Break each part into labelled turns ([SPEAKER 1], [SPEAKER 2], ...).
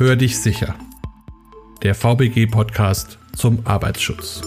[SPEAKER 1] Hör dich sicher. Der VBG-Podcast zum Arbeitsschutz.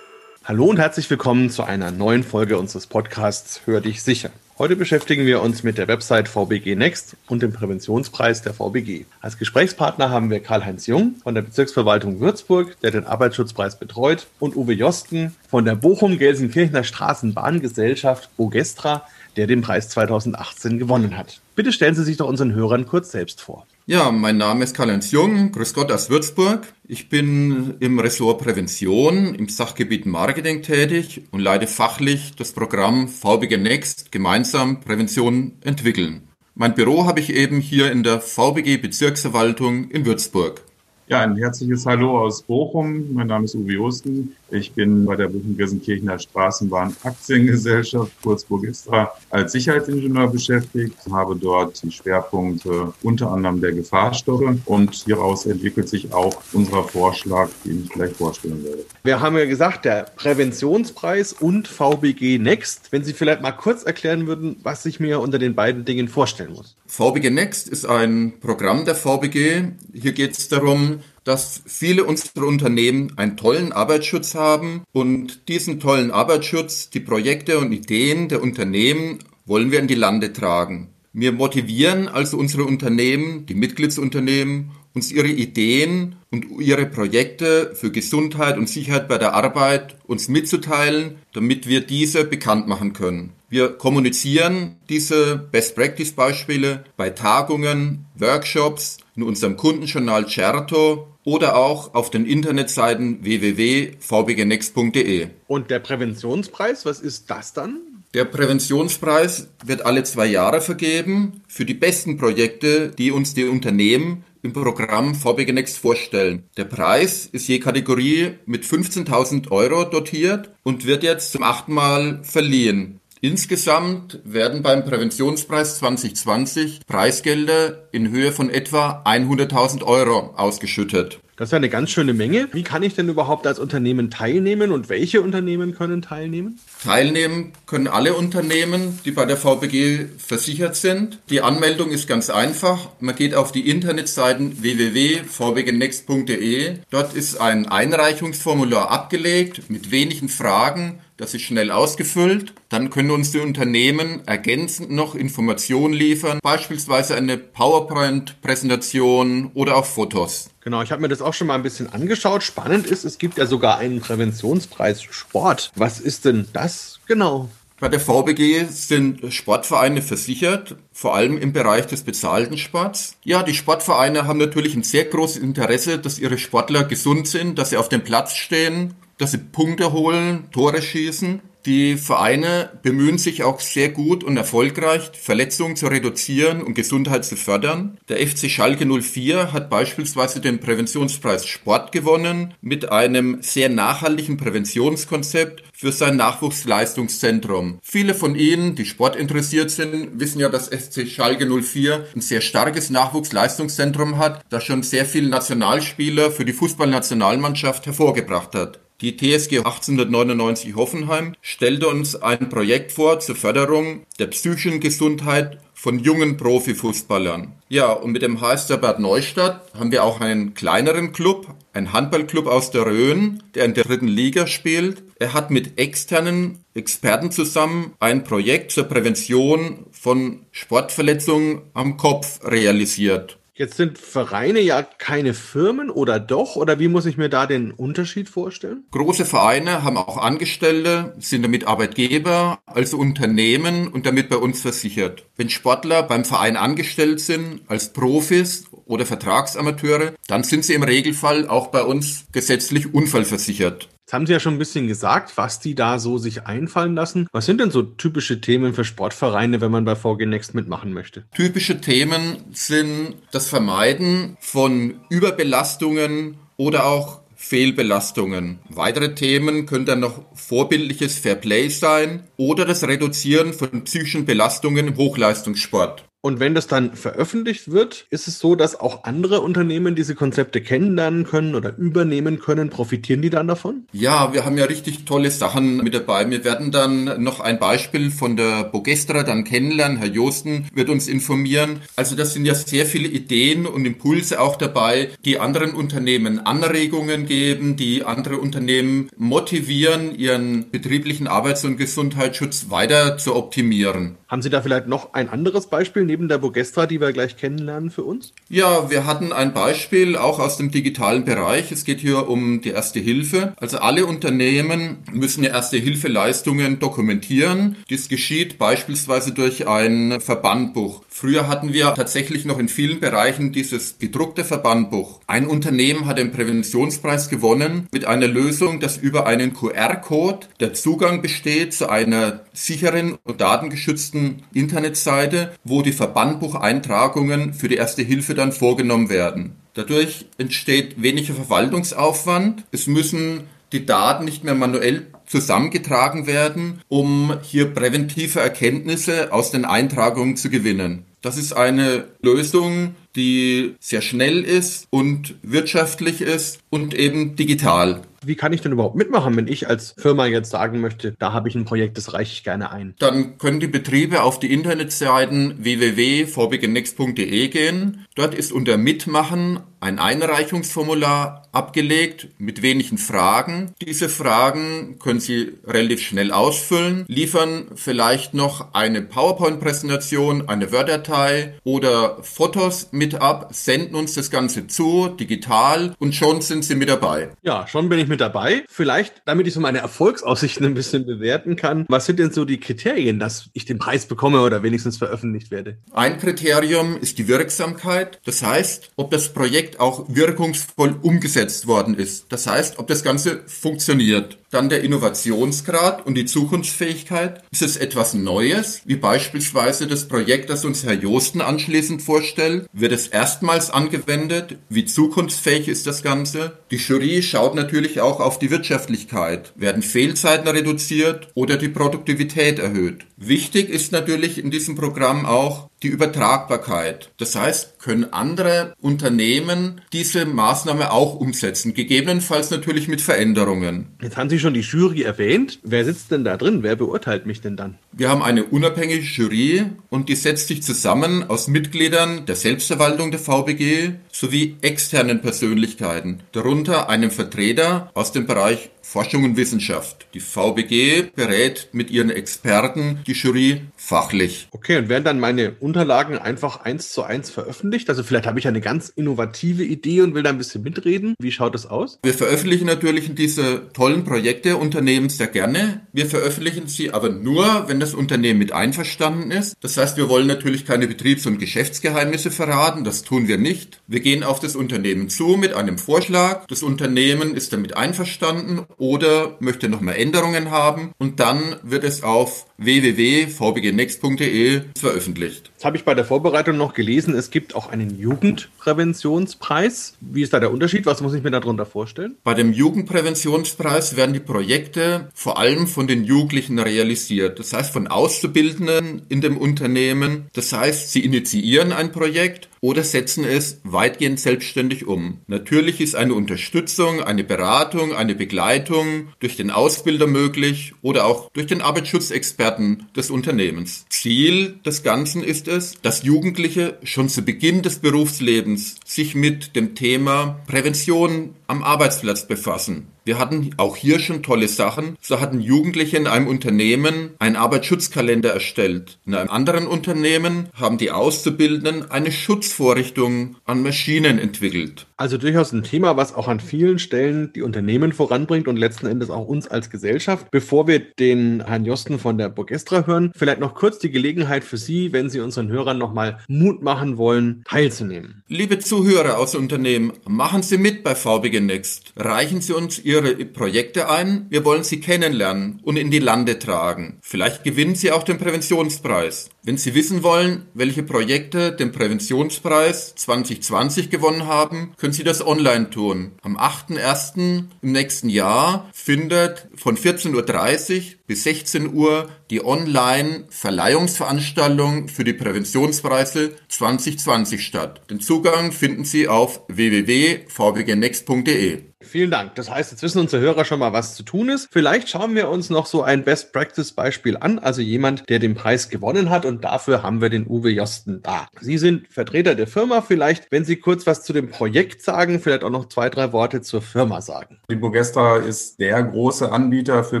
[SPEAKER 1] Hallo und herzlich willkommen zu einer neuen Folge unseres Podcasts Hör dich sicher. Heute beschäftigen wir uns mit der Website VBG Next und dem Präventionspreis der VBG. Als Gesprächspartner haben wir Karl-Heinz Jung von der Bezirksverwaltung Würzburg, der den Arbeitsschutzpreis betreut, und Uwe Josten von der Bochum-Gelsenkirchener Straßenbahngesellschaft Bogestra, der den Preis 2018 gewonnen hat. Bitte stellen Sie sich doch unseren Hörern kurz selbst vor.
[SPEAKER 2] Ja, mein Name ist Karl-Heinz Jung, Grüß Gott aus Würzburg. Ich bin im Ressort Prävention im Sachgebiet Marketing tätig und leite fachlich das Programm VBG Next gemeinsam Prävention entwickeln. Mein Büro habe ich eben hier in der VBG Bezirksverwaltung in Würzburg.
[SPEAKER 3] Ja, ein herzliches Hallo aus Bochum. Mein Name ist Uwe Josten. Ich bin bei der Bochum-Gelsenkirchener Straßenbahn Aktiengesellschaft, kurz Burgistra, als Sicherheitsingenieur beschäftigt, habe dort die Schwerpunkte unter anderem der Gefahrstoffe und hieraus entwickelt sich auch unser Vorschlag, den ich gleich vorstellen werde.
[SPEAKER 1] Wir haben ja gesagt, der Präventionspreis und VBG Next. Wenn Sie vielleicht mal kurz erklären würden, was ich mir unter den beiden Dingen vorstellen muss.
[SPEAKER 2] VBG Next ist ein Programm der VBG. Hier geht es darum, dass viele unserer Unternehmen einen tollen Arbeitsschutz haben und diesen tollen Arbeitsschutz, die Projekte und Ideen der Unternehmen wollen wir in die Lande tragen. Wir motivieren also unsere Unternehmen, die Mitgliedsunternehmen, uns ihre Ideen und ihre Projekte für Gesundheit und Sicherheit bei der Arbeit uns mitzuteilen, damit wir diese bekannt machen können. Wir kommunizieren diese Best-Practice-Beispiele bei Tagungen, Workshops, in unserem Kundenjournal Certo oder auch auf den Internetseiten www.vbgnext.de.
[SPEAKER 1] Und der Präventionspreis, was ist das dann?
[SPEAKER 2] Der Präventionspreis wird alle zwei Jahre vergeben für die besten Projekte, die uns die Unternehmen im Programm VBG Next vorstellen. Der Preis ist je Kategorie mit 15.000 Euro dotiert und wird jetzt zum achten Mal verliehen. Insgesamt werden beim Präventionspreis 2020 Preisgelder in Höhe von etwa 100.000 Euro ausgeschüttet.
[SPEAKER 1] Das ist ja eine ganz schöne Menge. Wie kann ich denn überhaupt als Unternehmen teilnehmen und welche Unternehmen können teilnehmen?
[SPEAKER 2] Teilnehmen können alle Unternehmen, die bei der VBG versichert sind. Die Anmeldung ist ganz einfach. Man geht auf die Internetseiten www.vbgnext.de. Dort ist ein Einreichungsformular abgelegt mit wenigen Fragen. Das ist schnell ausgefüllt. Dann können uns die Unternehmen ergänzend noch Informationen liefern, beispielsweise eine PowerPoint-Präsentation oder auch Fotos.
[SPEAKER 1] Genau, ich habe mir das auch schon mal ein bisschen angeschaut. Spannend ist, es gibt ja sogar einen Präventionspreis Sport. Was ist denn das genau?
[SPEAKER 2] Bei der VBG sind Sportvereine versichert, vor allem im Bereich des bezahlten Sports. Ja, die Sportvereine haben natürlich ein sehr großes Interesse, dass ihre Sportler gesund sind, dass sie auf dem Platz stehen, dass sie Punkte holen, Tore schießen. Die Vereine bemühen sich auch sehr gut und erfolgreich, Verletzungen zu reduzieren und Gesundheit zu fördern. Der FC Schalke 04 hat beispielsweise den Präventionspreis Sport gewonnen mit einem sehr nachhaltigen Präventionskonzept für sein Nachwuchsleistungszentrum. Viele von Ihnen, die Sport interessiert sind, wissen ja, dass FC Schalke 04 ein sehr starkes Nachwuchsleistungszentrum hat, das schon sehr viele Nationalspieler für die Fußballnationalmannschaft hervorgebracht hat. Die TSG 1899 Hoffenheim stellte uns ein Projekt vor zur Förderung der psychischen Gesundheit von jungen Profifußballern. Ja, und mit dem HSC Bad Neustadt haben wir auch einen kleineren Club, einen Handballclub aus der Rhön, der in der dritten Liga spielt. Er hat mit externen Experten zusammen ein Projekt zur Prävention von Sportverletzungen am Kopf realisiert.
[SPEAKER 1] Jetzt sind Vereine ja keine Firmen oder doch? Oder wie muss ich mir da den Unterschied vorstellen?
[SPEAKER 2] Große Vereine haben auch Angestellte, sind damit Arbeitgeber, also Unternehmen und damit bei uns versichert. Wenn Sportler beim Verein angestellt sind, als Profis oder Vertragsamateure, dann sind sie im Regelfall auch bei uns gesetzlich unfallversichert.
[SPEAKER 1] Jetzt haben Sie ja schon ein bisschen gesagt, was die da so sich einfallen lassen. Was sind denn so typische Themen für Sportvereine, wenn man bei VG Next mitmachen möchte?
[SPEAKER 2] Typische Themen sind das Vermeiden von Überbelastungen oder auch Fehlbelastungen. Weitere Themen können dann noch vorbildliches Fairplay sein oder das Reduzieren von psychischen Belastungen im Hochleistungssport.
[SPEAKER 1] Und wenn das dann veröffentlicht wird, ist es so, dass auch andere Unternehmen diese Konzepte kennenlernen können oder übernehmen können. Profitieren die dann davon?
[SPEAKER 2] Ja, wir haben ja richtig tolle Sachen mit dabei. Wir werden dann noch ein Beispiel von der Bogestra dann kennenlernen. Herr Josten wird uns informieren. Also das sind ja sehr viele Ideen und Impulse auch dabei, die anderen Unternehmen Anregungen geben, die andere Unternehmen motivieren, ihren betrieblichen Arbeits- und Gesundheitsschutz weiter zu optimieren.
[SPEAKER 1] Haben Sie da vielleicht noch ein anderes Beispiel neben der Bogestra, die wir gleich kennenlernen für uns?
[SPEAKER 2] Ja, wir hatten ein Beispiel auch aus dem digitalen Bereich. Es geht hier um die Erste Hilfe. Also alle Unternehmen müssen Erste Hilfe Leistungen dokumentieren. Dies geschieht beispielsweise durch ein Verbandbuch. Früher hatten wir tatsächlich noch in vielen Bereichen dieses gedruckte Verbandbuch. Ein Unternehmen hat den Präventionspreis gewonnen mit einer Lösung, dass über einen QR-Code der Zugang besteht zu einer sicheren und datengeschützten Internetseite, wo die Verbandbucheintragungen für die Erste Hilfe dann vorgenommen werden. Dadurch entsteht weniger Verwaltungsaufwand. Es müssen die Daten nicht mehr manuell zusammengetragen werden, um hier präventive Erkenntnisse aus den Eintragungen zu gewinnen. Das ist eine Lösung, die sehr schnell ist und wirtschaftlich ist und eben digital.
[SPEAKER 1] Wie kann ich denn überhaupt mitmachen, wenn ich als Firma jetzt sagen möchte, da habe ich ein Projekt, das reiche ich gerne ein?
[SPEAKER 2] Dann können die Betriebe auf die Internetseiten www.vbgnext.de gehen. Dort ist unter Mitmachen ein Einreichungsformular abgelegt mit wenigen Fragen. Diese Fragen können Sie relativ schnell ausfüllen, liefern vielleicht noch eine PowerPoint-Präsentation, eine Word-Datei oder Fotos mit ab, senden uns das Ganze zu, digital und schon sind Sie mit dabei.
[SPEAKER 1] Ja, schon bin ich mit dabei. Vielleicht, damit ich so meine Erfolgsaussichten ein bisschen bewerten kann, was sind denn so die Kriterien, dass ich den Preis bekomme oder wenigstens veröffentlicht werde?
[SPEAKER 2] Ein Kriterium ist die Wirksamkeit. Das heißt, ob das Projekt auch wirkungsvoll umgesetzt worden ist. Das heißt, ob das Ganze funktioniert. Dann der Innovationsgrad und die Zukunftsfähigkeit. Ist es etwas Neues, wie beispielsweise das Projekt, das uns Herr Josten anschließend vorstellt? Wird es erstmals angewendet? Wie zukunftsfähig ist das Ganze? Die Jury schaut natürlich auch auf die Wirtschaftlichkeit. Werden Fehlzeiten reduziert oder die Produktivität erhöht? Wichtig ist natürlich in diesem Programm auch die Übertragbarkeit. Das heißt, können andere Unternehmen diese Maßnahme auch umsetzen, gegebenenfalls natürlich mit Veränderungen.
[SPEAKER 1] Jetzt haben Sie schon die Jury erwähnt. Wer sitzt denn da drin? Wer beurteilt mich denn dann?
[SPEAKER 2] Wir haben eine unabhängige Jury und die setzt sich zusammen aus Mitgliedern der Selbstverwaltung der VBG sowie externen Persönlichkeiten, darunter einem Vertreter aus dem Bereich Forschung und Wissenschaft. Die VBG berät mit ihren Experten die Jury fachlich.
[SPEAKER 1] Okay, und werden dann meine Unterlagen einfach eins zu eins veröffentlicht? Also vielleicht habe ich eine ganz innovative Idee und will da ein bisschen mitreden. Wie schaut das aus?
[SPEAKER 2] Wir veröffentlichen natürlich diese tollen Projekte Unternehmen sehr gerne. Wir veröffentlichen sie aber nur, wenn das Unternehmen mit einverstanden ist. Das heißt, wir wollen natürlich keine Betriebs- und Geschäftsgeheimnisse verraten. Das tun wir nicht. Wir gehen auf das Unternehmen zu mit einem Vorschlag. Das Unternehmen ist damit einverstanden oder möchte nochmal Änderungen haben und dann wird es auf www.vbgnext.de veröffentlicht.
[SPEAKER 1] Das habe ich bei der Vorbereitung noch gelesen. Es gibt auch einen Jugendpräventionspreis. Wie ist da der Unterschied? Was muss ich mir darunter vorstellen?
[SPEAKER 2] Bei dem Jugendpräventionspreis werden die Projekte vor allem von den Jugendlichen realisiert. Das heißt von Auszubildenden in dem Unternehmen. Das heißt, sie initiieren ein Projekt oder setzen es weitgehend selbstständig um. Natürlich ist eine Unterstützung, eine Beratung, eine Begleitung durch den Ausbilder möglich oder auch durch den Arbeitsschutzexperten des Unternehmens. Ziel des Ganzen ist es, dass Jugendliche schon zu Beginn des Berufslebens sich mit dem Thema Prävention am Arbeitsplatz befassen. Wir hatten auch hier schon tolle Sachen. So hatten Jugendliche in einem Unternehmen einen Arbeitsschutzkalender erstellt. In einem anderen Unternehmen haben die Auszubildenden eine Schutzvorrichtung an Maschinen entwickelt.
[SPEAKER 1] Also durchaus ein Thema, was auch an vielen Stellen die Unternehmen voranbringt und letzten Endes auch uns als Gesellschaft. Bevor wir den Herrn Josten von der Burgestra hören, vielleicht noch kurz die Gelegenheit für Sie, wenn Sie unseren Hörern nochmal Mut machen wollen, teilzunehmen.
[SPEAKER 2] Liebe Zuhörer aus Unternehmen, machen Sie mit bei VBG Next. Reichen Sie uns Ihre Projekte ein. Wir wollen Sie kennenlernen und in die Lande tragen. Vielleicht gewinnen Sie auch den Präventionspreis. Wenn Sie wissen wollen, welche Projekte den Präventionspreis 2020 gewonnen haben, können Sie das online tun. Am 8.1. im nächsten Jahr findet von 14.30 Uhr bis 16 Uhr die Online-Verleihungsveranstaltung für die Präventionspreise 2020 statt. Den Zugang finden Sie auf www.vbgnext.de.
[SPEAKER 1] Vielen Dank. Das heißt, jetzt wissen unsere Hörer schon mal, was zu tun ist. Vielleicht schauen wir uns noch so ein Best Practice Beispiel an, also jemand, der den Preis gewonnen hat und dafür haben wir den Uwe Josten da. Sie sind Vertreter der Firma. Vielleicht, wenn Sie kurz was zu dem Projekt sagen, vielleicht auch noch zwei, drei Worte zur Firma sagen.
[SPEAKER 3] Die Bogestra ist der große Anbieter für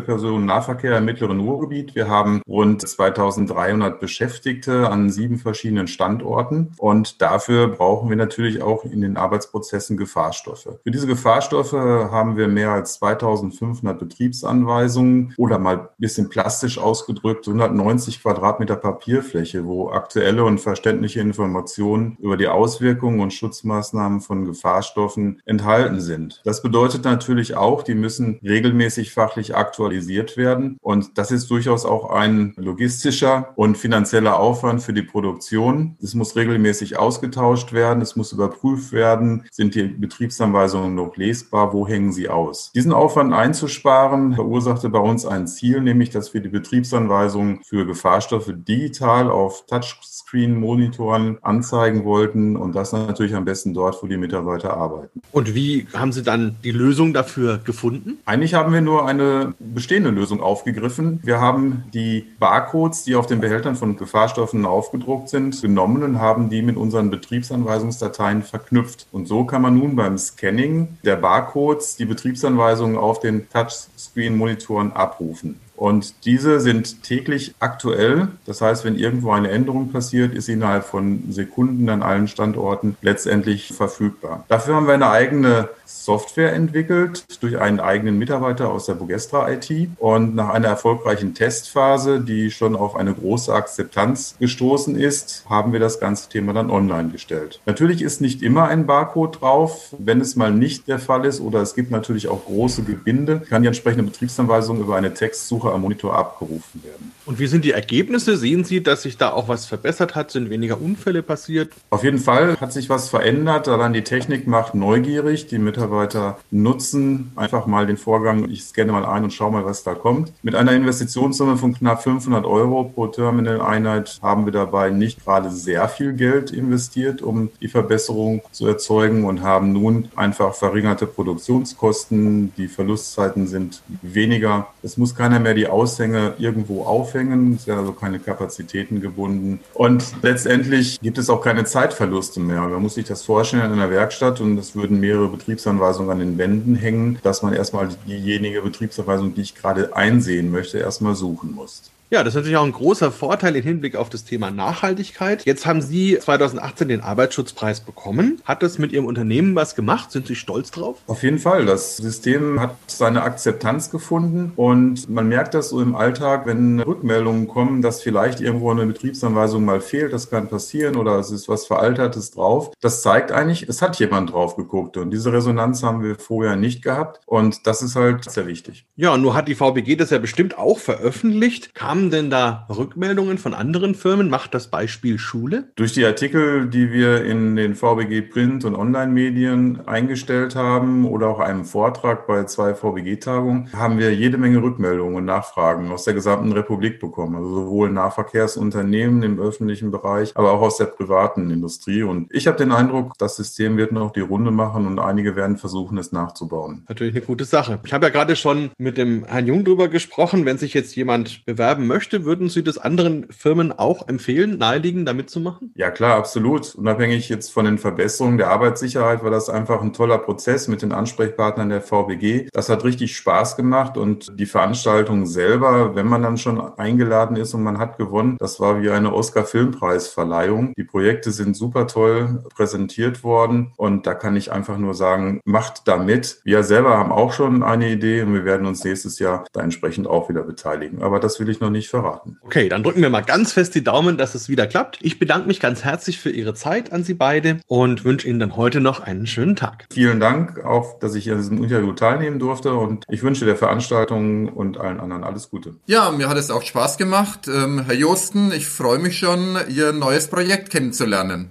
[SPEAKER 3] Personennahverkehr im mittleren Ruhrgebiet. Wir haben rund 2300 Beschäftigte an sieben verschiedenen Standorten und dafür brauchen wir natürlich auch in den Arbeitsprozessen Gefahrstoffe. Für diese Gefahrstoffe haben wir mehr als 2500 Betriebsanweisungen oder mal ein bisschen plastisch ausgedrückt 190 Quadratmeter Papierfläche, wo aktuelle und verständliche Informationen über die Auswirkungen und Schutzmaßnahmen von Gefahrstoffen enthalten sind. Das bedeutet natürlich auch, die müssen regelmäßig fachlich aktualisiert werden und das ist durchaus auch ein logistischer und finanzieller Aufwand für die Produktion. Es muss regelmäßig ausgetauscht werden, es muss überprüft werden, sind die Betriebsanweisungen noch lesbar wo hängen sie aus. Diesen Aufwand einzusparen, verursachte bei uns ein Ziel, nämlich dass wir die Betriebsanweisungen für Gefahrstoffe digital auf Touchscreen-Monitoren anzeigen wollten und das natürlich am besten dort, wo die Mitarbeiter arbeiten.
[SPEAKER 1] Und wie haben Sie dann die Lösung dafür gefunden?
[SPEAKER 3] Eigentlich haben wir nur eine bestehende Lösung aufgegriffen. Wir haben die Barcodes, die auf den Behältern von Gefahrstoffen aufgedruckt sind, genommen und haben die mit unseren Betriebsanweisungsdateien verknüpft. Und so kann man nun beim Scanning der Barcodes Barcodes die Betriebsanweisungen auf den Touchscreen-Monitoren abrufen. Und diese sind täglich aktuell. Das heißt, wenn irgendwo eine Änderung passiert, ist sie innerhalb von Sekunden an allen Standorten letztendlich verfügbar. Dafür haben wir eine eigene Software entwickelt durch einen eigenen Mitarbeiter aus der Bogestra IT. Und nach einer erfolgreichen Testphase, die schon auf eine große Akzeptanz gestoßen ist, haben wir das ganze Thema dann online gestellt. Natürlich ist nicht immer ein Barcode drauf. Wenn es mal nicht der Fall ist oder es gibt natürlich auch große Gebinde, kann die entsprechende Betriebsanweisung über eine Textsuche am Monitor abgerufen werden.
[SPEAKER 1] Und wie sind die Ergebnisse? Sehen Sie, dass sich da auch was verbessert hat? Sind weniger Unfälle passiert?
[SPEAKER 3] Auf jeden Fall hat sich was verändert. Allein die Technik macht neugierig. Die Mitarbeiter nutzen einfach mal den Vorgang. Ich scanne mal ein und schaue mal, was da kommt. Mit einer Investitionssumme von knapp 500 Euro pro Terminal-Einheit haben wir dabei nicht gerade sehr viel Geld investiert, um die Verbesserung zu erzeugen und haben nun einfach verringerte Produktionskosten. Die Verlustzeiten sind weniger. Es muss keiner mehr die Aushänge irgendwo aufhängen. Es werden also keine Kapazitäten gebunden. Und letztendlich gibt es auch keine Zeitverluste mehr. Man muss sich das vorstellen in einer Werkstatt und es würden mehrere Betriebsanweisungen an den Wänden hängen, dass man erstmal diejenige Betriebsanweisung, die ich gerade einsehen möchte, erstmal suchen muss.
[SPEAKER 1] Ja, das ist natürlich auch ein großer Vorteil im Hinblick auf das Thema Nachhaltigkeit. Jetzt haben Sie 2018 den Arbeitsschutzpreis bekommen. Hat das mit Ihrem Unternehmen was gemacht? Sind Sie stolz drauf?
[SPEAKER 3] Auf jeden Fall. Das System hat seine Akzeptanz gefunden und man merkt das so im Alltag, wenn Rückmeldungen kommen, dass vielleicht irgendwo eine Betriebsanweisung mal fehlt. Das kann passieren oder es ist was Veraltertes drauf. Das zeigt eigentlich, es hat jemand drauf geguckt und diese Resonanz haben wir vorher nicht gehabt und das ist halt sehr wichtig.
[SPEAKER 1] Ja, und nur hat die VBG das ja bestimmt auch veröffentlicht. Kam Kamen denn da Rückmeldungen von anderen Firmen? Macht das Beispiel Schule?
[SPEAKER 3] Durch die Artikel, die wir in den VBG Print- und Online-Medien eingestellt haben oder auch einem Vortrag bei zwei VBG-Tagungen, haben wir jede Menge Rückmeldungen und Nachfragen aus der gesamten Republik bekommen. Also sowohl Nahverkehrsunternehmen im öffentlichen Bereich, aber auch aus der privaten Industrie. Und ich habe den Eindruck, das System wird noch die Runde machen und einige werden versuchen, es nachzubauen.
[SPEAKER 1] Natürlich eine gute Sache. Ich habe ja gerade schon mit dem Herrn Jung drüber gesprochen. Wenn sich jetzt jemand bewerben möchte, würden Sie das anderen Firmen auch empfehlen, naheliegen, da mitzumachen?
[SPEAKER 3] Ja, klar, absolut. Unabhängig jetzt von den Verbesserungen der Arbeitssicherheit war das einfach ein toller Prozess mit den Ansprechpartnern der VBG. Das hat richtig Spaß gemacht und die Veranstaltung selber, wenn man dann schon eingeladen ist und man hat gewonnen, das war wie eine Oscar-Filmpreisverleihung. Die Projekte sind super toll präsentiert worden und da kann ich einfach nur sagen, macht da mit. Wir selber haben auch schon eine Idee und wir werden uns nächstes Jahr da entsprechend auch wieder beteiligen. Aber das will ich noch nicht verraten.
[SPEAKER 1] Okay, dann drücken wir mal ganz fest die Daumen, dass es wieder klappt. Ich bedanke mich ganz herzlich für Ihre Zeit an Sie beide und wünsche Ihnen dann heute noch einen schönen Tag.
[SPEAKER 3] Vielen Dank auch, dass ich an diesem Interview teilnehmen durfte und ich wünsche der Veranstaltung und allen anderen alles Gute.
[SPEAKER 2] Ja, mir hat es auch Spaß gemacht. Ähm, Herr Josten, ich freue mich schon, Ihr neues Projekt kennenzulernen.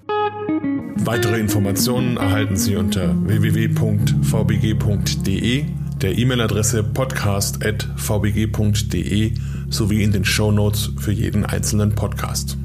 [SPEAKER 4] Weitere Informationen erhalten Sie unter www.vbg.de
[SPEAKER 1] der E-Mail-Adresse podcast.vbg.de sowie in den Show Notes für jeden einzelnen Podcast.